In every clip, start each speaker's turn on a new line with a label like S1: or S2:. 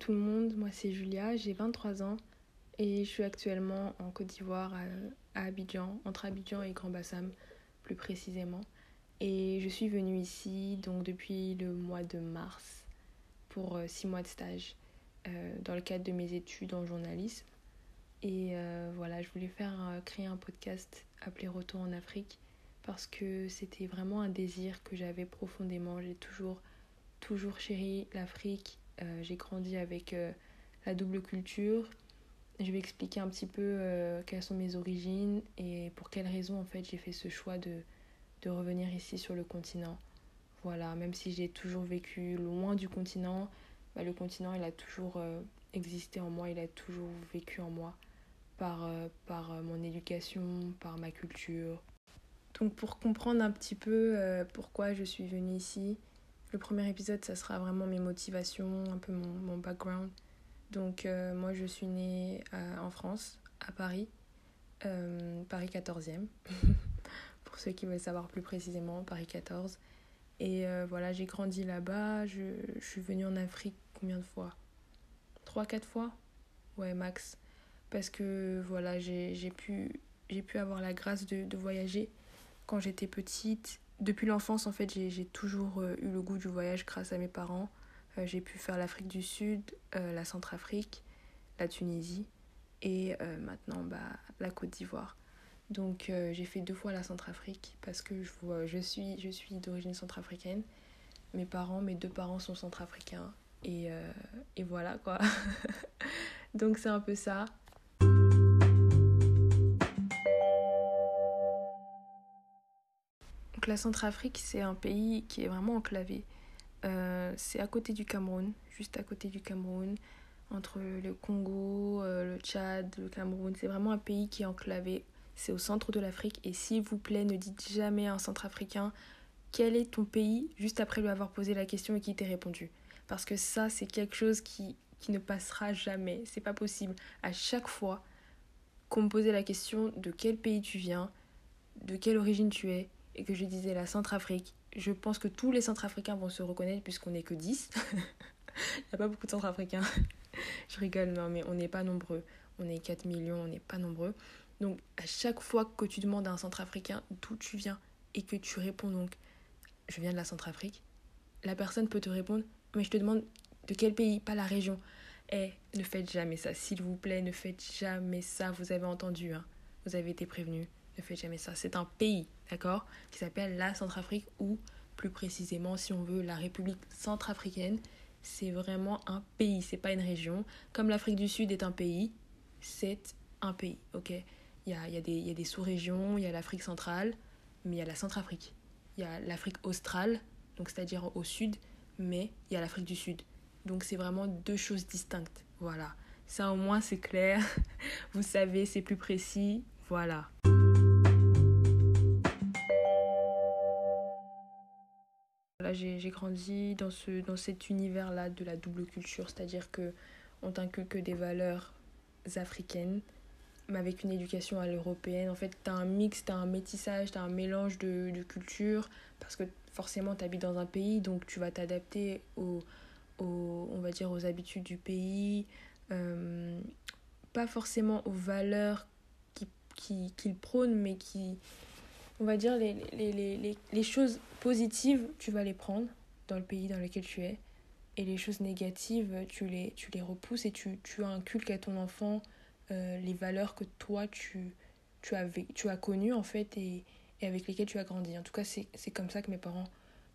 S1: Tout le monde, moi c'est Julia, j'ai 23 ans et je suis actuellement en Côte d'Ivoire à, Abidjan, entre Abidjan et Grand Bassam plus précisément. Et je suis venue ici donc depuis le mois de mars pour 6 euh, mois de stage euh, dans le cadre de mes études en journalisme. Et euh, voilà, je voulais faire créer un podcast appelé Retour en Afrique parce que c'était vraiment un désir que j'avais profondément. J'ai toujours, toujours chéri l'Afrique euh, j'ai grandi avec euh, la double culture. Je vais expliquer un petit peu euh, quelles sont mes origines et pour quelles raisons en fait j'ai fait ce choix de, de revenir ici sur le continent. Voilà, même si j'ai toujours vécu loin du continent, bah, le continent il a toujours existé en moi, il a toujours vécu en moi par, par mon éducation, par ma culture. Donc pour comprendre un petit peu pourquoi je suis venue ici, le premier épisode, ça sera vraiment mes motivations, un peu mon, mon background. Donc euh, moi, je suis née en France, à Paris, euh, Paris 14e, pour ceux qui veulent savoir plus précisément, Paris 14. Et euh, voilà, j'ai grandi là-bas, je, je, suis venue en Afrique combien de fois? Trois, quatre fois? Ouais, max. Parce que voilà, j'ai pu, pu avoir la grâce de, de voyager quand j'étais petite depuis l'enfance, en fait, j'ai toujours euh, eu le goût du voyage grâce à mes parents. Euh, j'ai pu faire l'Afrique du Sud, euh, la Centrafrique, la Tunisie et maintenant bah, la Côte d'Ivoire. Donc j'ai fait deux fois la Centrafrique parce que je, je suis, je suis d'origine centrafricaine. Mes parents, mes deux parents sont centrafricains. Et, et voilà quoi. Donc c'est un peu ça. La Centrafrique, c'est un pays qui est vraiment enclavé. Euh, c'est à côté du Cameroun, juste à côté du Cameroun, entre le Congo, euh, le Tchad, le Cameroun. C'est vraiment un pays qui est enclavé. C'est au centre de l'Afrique. Et s'il vous plaît, ne dites jamais à un Centrafricain quel est ton pays juste après lui avoir posé la question et qui t'ait répondu. Parce que ça, c'est quelque chose qui, qui ne passera jamais. C'est pas possible. À chaque fois qu'on me posait la question de quel pays tu viens, de quelle origine tu es, et que je disais la Centrafrique, je pense que tous les Centrafricains vont se reconnaître puisqu'on n'est que 10. Il n'y a pas beaucoup de Centrafricains. je rigole, non, mais on n'est pas nombreux. On est 4 millions, on n'est pas nombreux. Donc, à chaque fois que tu demandes à un Centrafricain d'où tu viens et que tu réponds donc, je viens de la Centrafrique, la personne peut te répondre, mais je te demande de quel pays, pas la région. Eh, ne faites jamais ça, s'il vous plaît, ne faites jamais ça. Vous avez entendu, hein. Vous avez été prévenu. Ne faites jamais ça. C'est un pays, d'accord Qui s'appelle la Centrafrique ou plus précisément, si on veut, la République centrafricaine. C'est vraiment un pays, c'est pas une région. Comme l'Afrique du Sud est un pays, c'est un pays, ok Il y a, y a des, des sous-régions, il y a l'Afrique centrale, mais il y a la Centrafrique. Il y a l'Afrique australe, donc c'est-à-dire au sud, mais il y a l'Afrique du Sud. Donc c'est vraiment deux choses distinctes. Voilà. Ça au moins c'est clair. Vous savez, c'est plus précis. Voilà. J'ai grandi dans, ce, dans cet univers-là de la double culture, c'est-à-dire que on t'inculque des valeurs africaines, mais avec une éducation à l'européenne. En fait, tu as un mix, tu as un métissage, tu as un mélange de, de cultures, parce que forcément, tu habites dans un pays, donc tu vas t'adapter aux, aux, on va dire, aux habitudes du pays, euh, pas forcément aux valeurs qu'il qui, qui prône, mais qui, on va dire, les, les, les, les choses positives, tu vas les prendre dans le pays dans lequel tu es. Et les choses négatives, tu les, tu les repousses et tu, tu inculques à ton enfant euh, les valeurs que toi, tu, tu, as, tu as connues, en fait, et, avec lesquelles tu as grandi. En tout cas, c'est comme ça que mes parents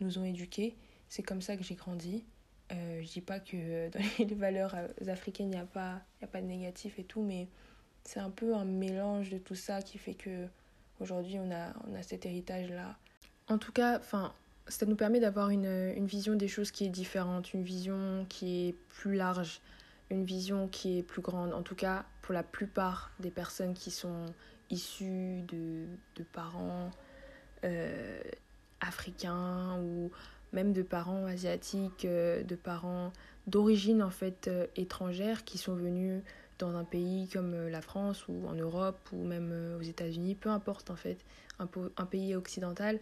S1: nous ont éduqués. C'est comme ça que j'ai grandi. Euh, je dis pas que dans les valeurs africaines, il n'y a, a pas de négatif et tout, mais c'est un peu un mélange de tout ça qui fait que Aujourd'hui, on a, on a cet héritage-là. En tout cas, enfin, ça nous permet d'avoir une, une vision des choses qui est différente, une vision qui est plus large, une vision qui est plus grande. En tout cas, pour la plupart des personnes qui sont issues de, de parents euh, africains ou même de parents asiatiques, euh, de parents d'origine en fait euh, étrangère qui sont venus dans un pays comme euh, la France ou en Europe ou même euh, aux États-Unis, peu importe en fait, un, pays occidental,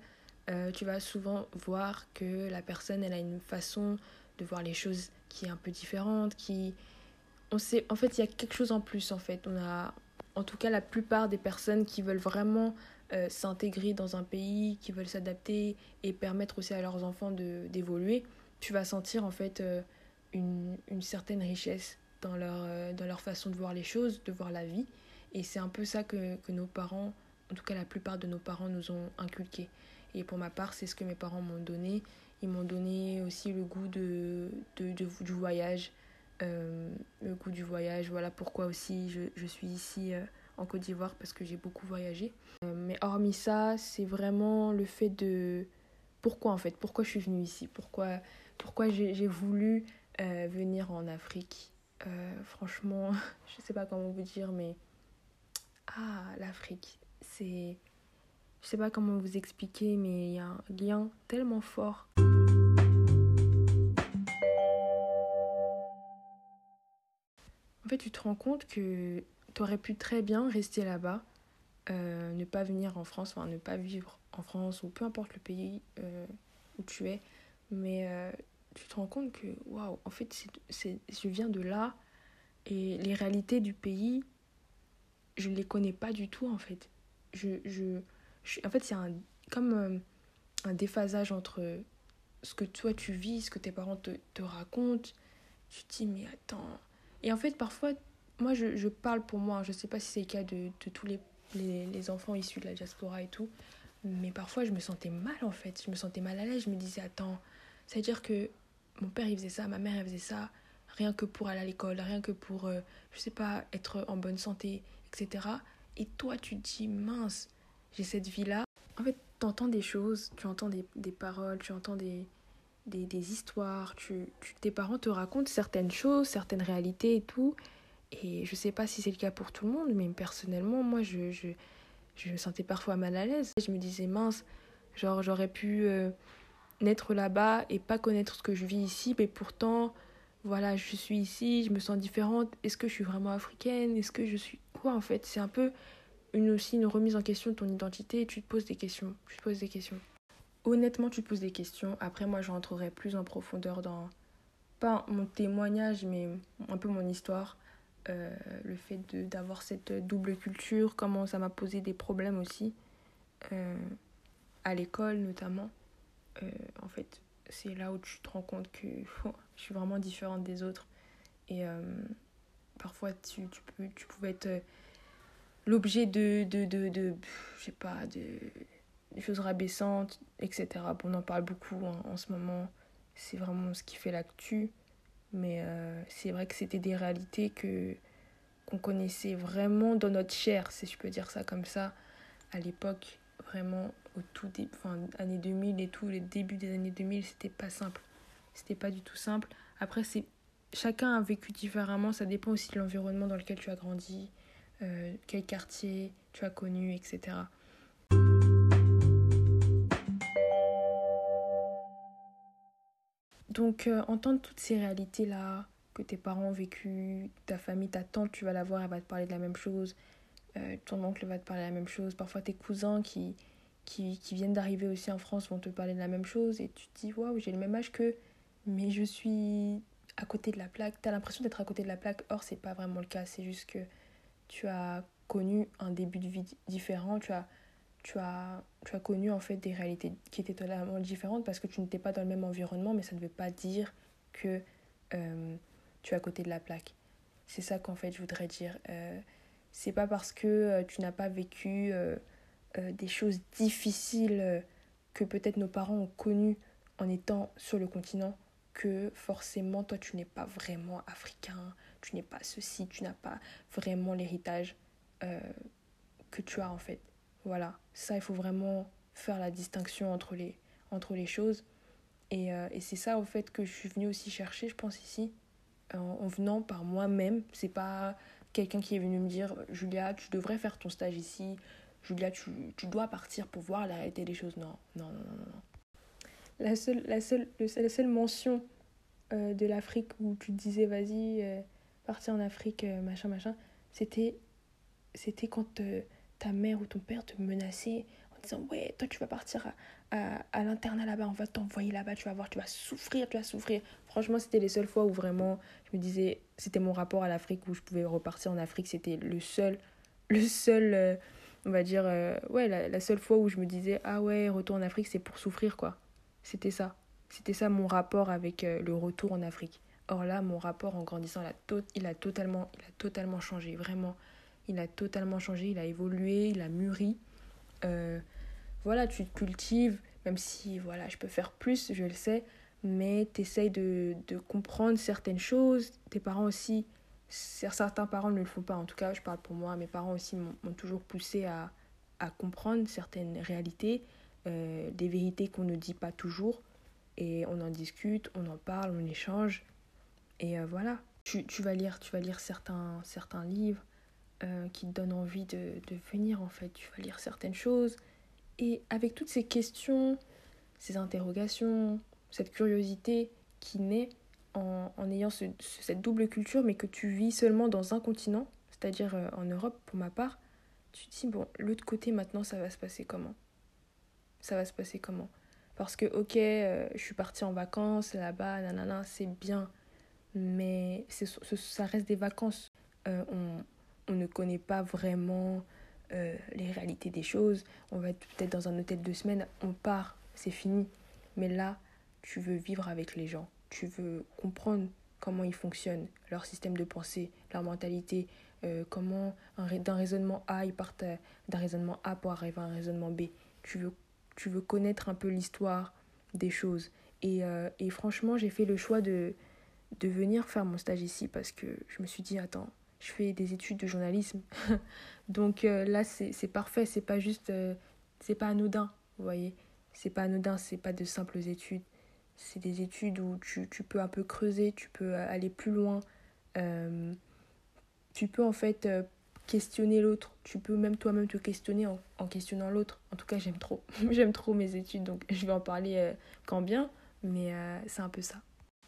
S1: euh, tu vas souvent voir que la personne elle a une façon de voir les choses qui est un peu différente, qui... On sait, en fait, il y a quelque chose en plus, en fait. On a, en tout cas, la plupart des personnes qui veulent vraiment s'intégrer dans un pays, qui veulent s'adapter et permettre aussi à leurs enfants d'évoluer, tu vas sentir, en fait, une, une, certaine richesse dans leur, euh, dans leur façon de voir les choses, de voir la vie. Et c'est un peu ça que, que nos parents, en tout cas la plupart de nos parents, nous ont inculqué. Et pour ma part, c'est ce que mes parents m'ont donné. Ils m'ont donné aussi le goût de, de, du voyage. Euh, le goût du voyage. Voilà pourquoi aussi je, je suis ici euh, en Côte d'Ivoire parce que j'ai beaucoup voyagé. Mais hormis ça, c'est vraiment le fait de... Pourquoi en fait Pourquoi je suis venue ici Pourquoi, pourquoi j'ai voulu venir en Afrique Franchement, je sais pas comment vous dire, mais... Ah, l'Afrique, c'est je sais pas comment vous expliquer, mais il y a un lien tellement fort. En fait, tu te rends compte que tu aurais pu très bien rester là-bas, euh, ne pas venir en France, enfin ne pas vivre en France ou peu importe le pays euh, où tu es, mais euh, tu te rends compte que, waouh, en fait, c'est, je viens de là et les réalités du pays, je ne les connais pas du tout en fait. Je, je, en fait, c'est un, comme euh, un déphasage entre ce que toi tu vis, ce que tes parents te, te racontent. Tu te dis, mais attends. Et en fait, parfois, moi, je, je parle pour moi. Je sais pas si c'est le cas de, de tous les, les, les, enfants issus de la diaspora et tout. Mais parfois, je me sentais mal, en fait. Je me sentais mal à l'aise. Je me disais, attends, c'est-à-dire que mon père, il faisait ça, ma mère, elle faisait ça, rien que pour aller à l'école, rien que pour, euh, je sais pas, être en bonne santé, etc. Et toi, tu te dis, mince, j'ai cette vie-là. En fait, tu entends des choses, tu entends des, des paroles, tu entends des, des, des histoires, tu, tes parents te racontent certaines choses, certaines réalités et tout. Et je sais pas si c'est le cas pour tout le monde, mais personnellement, moi, je, je, je me sentais parfois mal à l'aise. Je me disais, mince, genre, j'aurais pu euh, naître là-bas et pas connaître ce que je vis ici, mais pourtant, voilà, je suis ici, je me sens différente. Est-ce que je suis vraiment africaine? Est-ce que je suis quoi en fait? C'est un peu une, aussi une remise en question de ton identité et tu te poses des questions. Tu te poses des questions. Honnêtement, tu te poses des questions. Après, moi, je rentrerai plus en profondeur dans, pas mon témoignage, mais un peu mon histoire. Euh, le fait d'avoir cette double culture, comment ça m'a posé des problèmes aussi, euh, à l'école notamment. Euh, en fait, c'est là où tu te rends compte que je suis vraiment différente des autres. Et euh, parfois, tu, tu, peux, tu pouvais être l'objet de, de, de, de, je sais pas, de, choses rabaissantes, etc. on en parle beaucoup en ce moment. C'est vraiment ce qui fait l'actu. Mais euh, c'est vrai que c'était des réalités que qu'on connaissait vraiment dans notre chair, si je peux dire ça comme ça, à l'époque, vraiment au tout début, enfin, années 2000 et tout, les débuts des années 2000, c'était pas simple. C'était pas du tout simple. Après, c'est chacun a vécu différemment, ça dépend aussi de l'environnement dans lequel tu as grandi, euh, quel quartier tu as connu, etc. Donc, euh, entendre toutes ces réalités-là, que tes parents ont vécu, ta famille, ta tante, tu vas la voir, elle va te parler de la même chose, euh, ton oncle va te parler de la même chose, parfois tes cousins qui, qui, qui viennent d'arriver aussi en France vont te parler de la même chose, et tu te dis, waouh, j'ai le même âge que, mais je suis à côté de la plaque, tu as l'impression d'être à côté de la plaque, or, c'est pas vraiment le cas, c'est juste que tu as connu un début de vie différent, tu as, tu as, tu as connu en fait des réalités qui étaient totalement différentes parce que tu n'étais pas dans le même environnement, mais ça ne veut pas dire que euh, tu es à côté de la plaque. C'est ça qu'en fait je voudrais dire. Euh, c'est pas parce que euh, tu n'as pas vécu euh, euh, des choses difficiles que peut-être nos parents ont connues en étant sur le continent que forcément toi tu n'es pas vraiment africain, tu n'es pas ceci, tu n'as pas vraiment l'héritage que tu as en fait. Voilà, ça il faut vraiment faire la distinction entre les, entre les choses. Et, et c'est ça au fait que je suis venue aussi chercher, je pense ici, en, en venant par moi-même. C'est pas quelqu'un qui est venu me dire Julia, tu devrais faire ton stage ici. Julia, tu, tu dois partir pour voir la réalité des choses. Non, non, non, non, non. La seule, la seule, la seule mention euh, de l'Afrique où tu disais vas-y, euh, partir en Afrique, euh, machin, machin, c'était, c'était quand ta mère ou ton père te menaçait en disant ouais, toi tu vas partir à, à, à l'internat là-bas, on va t'envoyer là-bas, tu vas voir, tu vas souffrir, tu vas souffrir. Franchement, c'était les seules fois où vraiment je me disais, c'était mon rapport à l'Afrique où je pouvais repartir en Afrique. C'était le seul, le seul, euh, on va dire, euh, ouais, la, seule fois où je me disais, ah ouais, retour en Afrique, c'est pour souffrir, quoi. C'était ça. C'était ça mon rapport avec euh, le retour en Afrique. Or là, mon rapport en grandissant, il a, totalement, il a totalement changé, vraiment. Il a totalement changé, il a évolué, il a mûri. voilà, tu te cultives, même si, voilà, je peux faire plus, je le sais mais tu essayes de, de, comprendre certaines choses. Tes parents aussi, certains parents ne le font pas, en tout cas je parle pour moi, mes parents aussi m'ont toujours poussé à, à, comprendre certaines réalités, euh, des vérités qu'on ne dit pas toujours, et on en discute, on en parle, on échange, et euh, voilà. Tu, tu, vas lire, tu vas lire certains, certains livres euh, qui te donnent envie de, de venir en fait, tu vas lire certaines choses, et avec toutes ces questions, ces interrogations, cette curiosité qui naît en, en ayant ce, cette double culture, mais que tu vis seulement dans un continent, c'est-à-dire euh, en Europe pour ma part, tu te dis, bon, l'autre côté maintenant, ça va se passer comment? Ça va se passer comment? Parce que, ok, euh, je suis partie en vacances là-bas, nanana, c'est bien, mais ça reste des vacances. Euh, on, on, ne connaît pas vraiment les réalités des choses. On va être peut-être dans un hôtel deux semaines, on part, c'est fini. Mais là, tu veux vivre avec les gens, tu veux comprendre comment ils fonctionnent, leur système de pensée, leur mentalité, euh, comment d'un raisonnement A, ils partent euh, d'un raisonnement A pour arriver à un raisonnement B. Tu veux, tu veux connaître un peu l'histoire des choses. Et, euh, et franchement, j'ai fait le choix de, de venir faire mon stage ici parce que je me suis dit, attends, je fais des études de journalisme. Donc là, c'est parfait, c'est pas juste, c'est pas anodin, vous voyez. C'est pas anodin, c'est pas de simples études c'est des études où tu, tu, peux un peu creuser, tu peux aller plus loin. Euh, tu peux en fait euh, questionner l'autre. Tu peux même toi-même te questionner en, en questionnant l'autre. En tout cas, j'aime trop. j'aime trop mes études, donc je vais en parler euh, quand bien. Mais c'est un peu ça.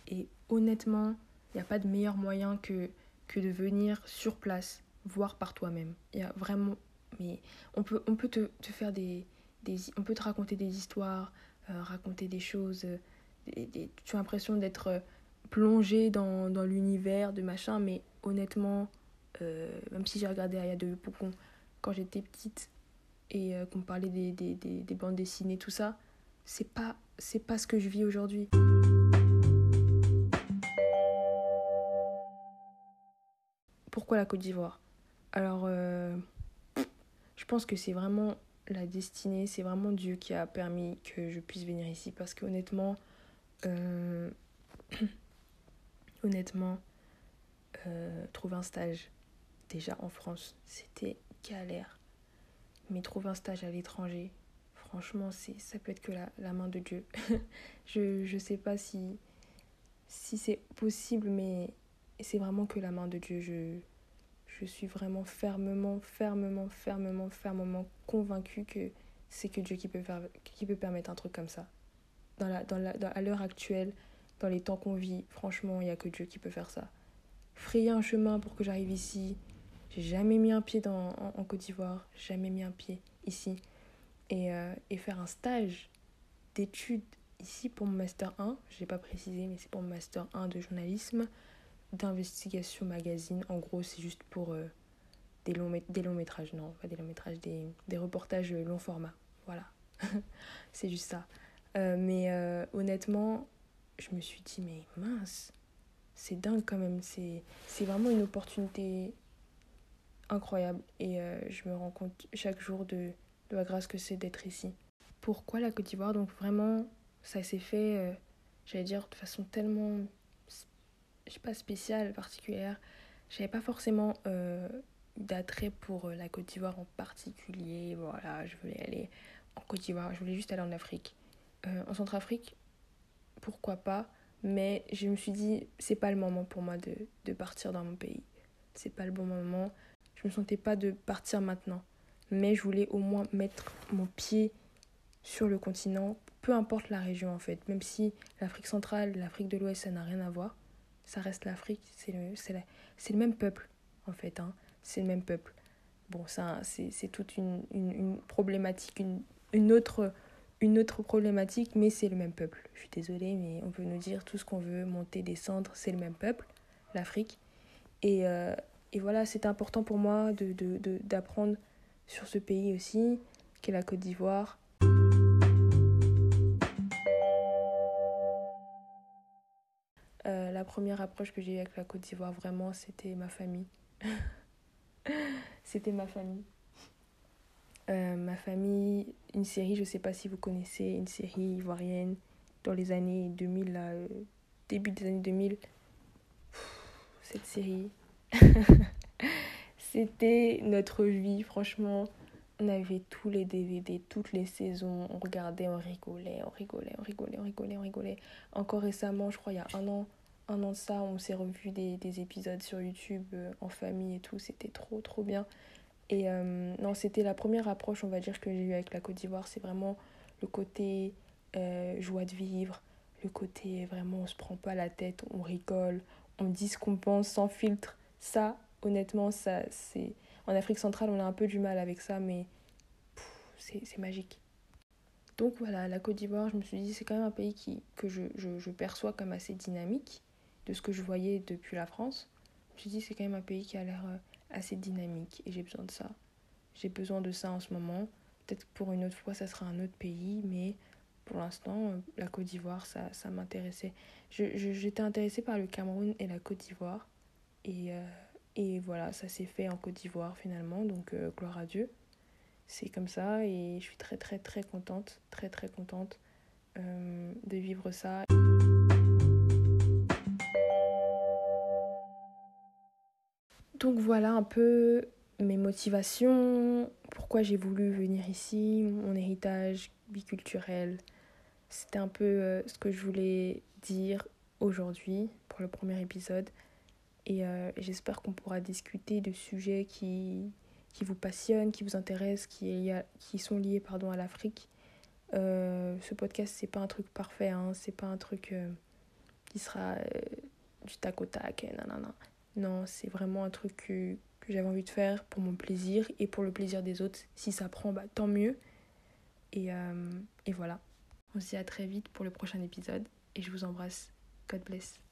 S1: Et honnêtement, il n'y a pas de meilleur moyen que, que de venir sur place, voir par toi-même. Il y a vraiment... Mais on peut, on peut te, te faire des, des... On peut te raconter des histoires, raconter des choses tu as l'impression d'être euh, plongé dans, dans l'univers de machin, mais honnêtement, euh, même si j'ai regardé Aya de Poupon quand j'étais petite et euh, qu'on parlait des, des, des, des, bandes dessinées, tout ça, c'est pas, c'est pas ce que je vis aujourd'hui. Pourquoi la Côte d'Ivoire? Alors, je pense que c'est vraiment la destinée, c'est vraiment Dieu qui a permis que je puisse venir ici parce que honnêtement, euh, honnêtement, euh, trouver un stage déjà en France, c'était galère. Mais trouver un stage à l'étranger, franchement, c'est ça peut être que la, main de Dieu. je je sais pas si c'est possible, mais c'est vraiment que la main de Dieu. Je je suis vraiment fermement, fermement, fermement, fermement convaincue que c'est que Dieu qui peut permettre un truc comme ça dans la, dans la, à l'heure actuelle, dans les temps qu'on vit, franchement, il n'y a que Dieu qui peut faire ça. Frayer un chemin pour que j'arrive ici. J'ai jamais mis un pied dans, en, Côte d'Ivoire, jamais mis un pied ici. Et, euh, et faire un stage d'études ici pour mon Master 1, je n'ai pas précisé, mais c'est pour mon Master 1 de journalisme, d'investigation magazine. En gros, c'est juste pour euh, des, longs, des longs métrages, non, pas des longs métrages, des, des reportages long format. Voilà, c'est juste ça. Euh, mais euh, honnêtement, je me suis dit, mais mince, c'est dingue quand même. C'est vraiment une opportunité incroyable. Et euh, je me rends compte chaque jour de, la grâce que c'est d'être ici. Pourquoi la Côte d'Ivoire? Donc vraiment, ça s'est fait, j'allais dire, de façon tellement, je sais pas, spéciale, particulière. J'avais pas forcément d'attrait pour la Côte d'Ivoire en particulier. Voilà, je voulais aller en Côte d'Ivoire, je voulais juste aller en Afrique. Euh, en Centrafrique, pourquoi pas, mais je me suis dit, c'est pas le moment pour moi de, de partir dans mon pays. C'est pas le bon moment. Je me sentais pas de partir maintenant. Mais je voulais au moins mettre mon pied sur le continent, peu importe la région en fait. Même si l'Afrique centrale, l'Afrique de l'Ouest, ça n'a rien à voir. Ça reste l'Afrique, c'est le, c'est le même peuple en fait. Hein. C'est le même peuple. Bon, ça, c'est toute une, une, une problématique, une, une autre une autre problématique, mais c'est le même peuple. Je suis désolée, mais on peut nous dire tout ce qu'on veut, monter, descendre, c'est le même peuple, l'Afrique. Et, euh, voilà, c'est important pour moi d'apprendre de, de, sur ce pays aussi, qu'est la Côte d'Ivoire. Euh, la première approche que j'ai eue avec la Côte d'Ivoire, vraiment, c'était ma famille. c'était ma famille. Euh, ma famille, une série, je ne sais pas si vous connaissez, une série ivoirienne dans les années 2000, là, euh, début des années 2000. cette série, c'était notre vie, franchement. On avait tous les DVD, toutes les saisons, on regardait, on rigolait, on rigolait, on rigolait, on rigolait, on rigolait. Encore récemment, je crois, il y a un an, un an de ça, on s'est revu des, des, épisodes sur YouTube euh, en famille et tout, c'était trop, trop bien. Et euh, non, c'était la première approche, on va dire, que j'ai eue avec la Côte d'Ivoire. C'est vraiment le côté euh, joie de vivre, le côté vraiment on se prend pas la tête, on rigole, on dit ce qu'on pense sans filtre. Ça, honnêtement, ça c'est. En Afrique centrale, on a un peu du mal avec ça, mais c'est magique. Donc voilà, la Côte d'Ivoire, je me suis dit, c'est quand même un pays qui, que je, je, perçois comme assez dynamique de ce que je voyais depuis la France. Je me suis dit, c'est quand même un pays qui a l'air euh, assez dynamique et j'ai besoin de ça. J'ai besoin de ça en ce moment. Peut-être pour une autre fois, ça sera un autre pays, mais pour l'instant, la Côte d'Ivoire, ça, ça m'intéressait. J'étais je, intéressée par le Cameroun et la Côte d'Ivoire. Et, euh, et voilà, ça s'est fait en Côte d'Ivoire finalement, donc euh, gloire à Dieu. C'est comme ça et je suis très très très contente, très très contente euh, de vivre ça. Donc voilà un peu mes motivations, pourquoi j'ai voulu venir ici, mon héritage biculturel. C'était un peu euh, ce que je voulais dire aujourd'hui pour le premier épisode. Et euh, j'espère qu'on pourra discuter de sujets qui, vous passionnent, qui vous intéressent, qui, qui sont liés pardon, à l'Afrique. Euh, ce podcast, c'est pas un truc parfait, hein, c'est pas un truc qui sera du tac au tac. Nanana. Non, c'est vraiment un truc que, j'avais envie de faire pour mon plaisir et pour le plaisir des autres. Si ça prend, bah, tant mieux. Et, euh, et voilà. On se dit à très vite pour le prochain épisode et je vous embrasse. God bless.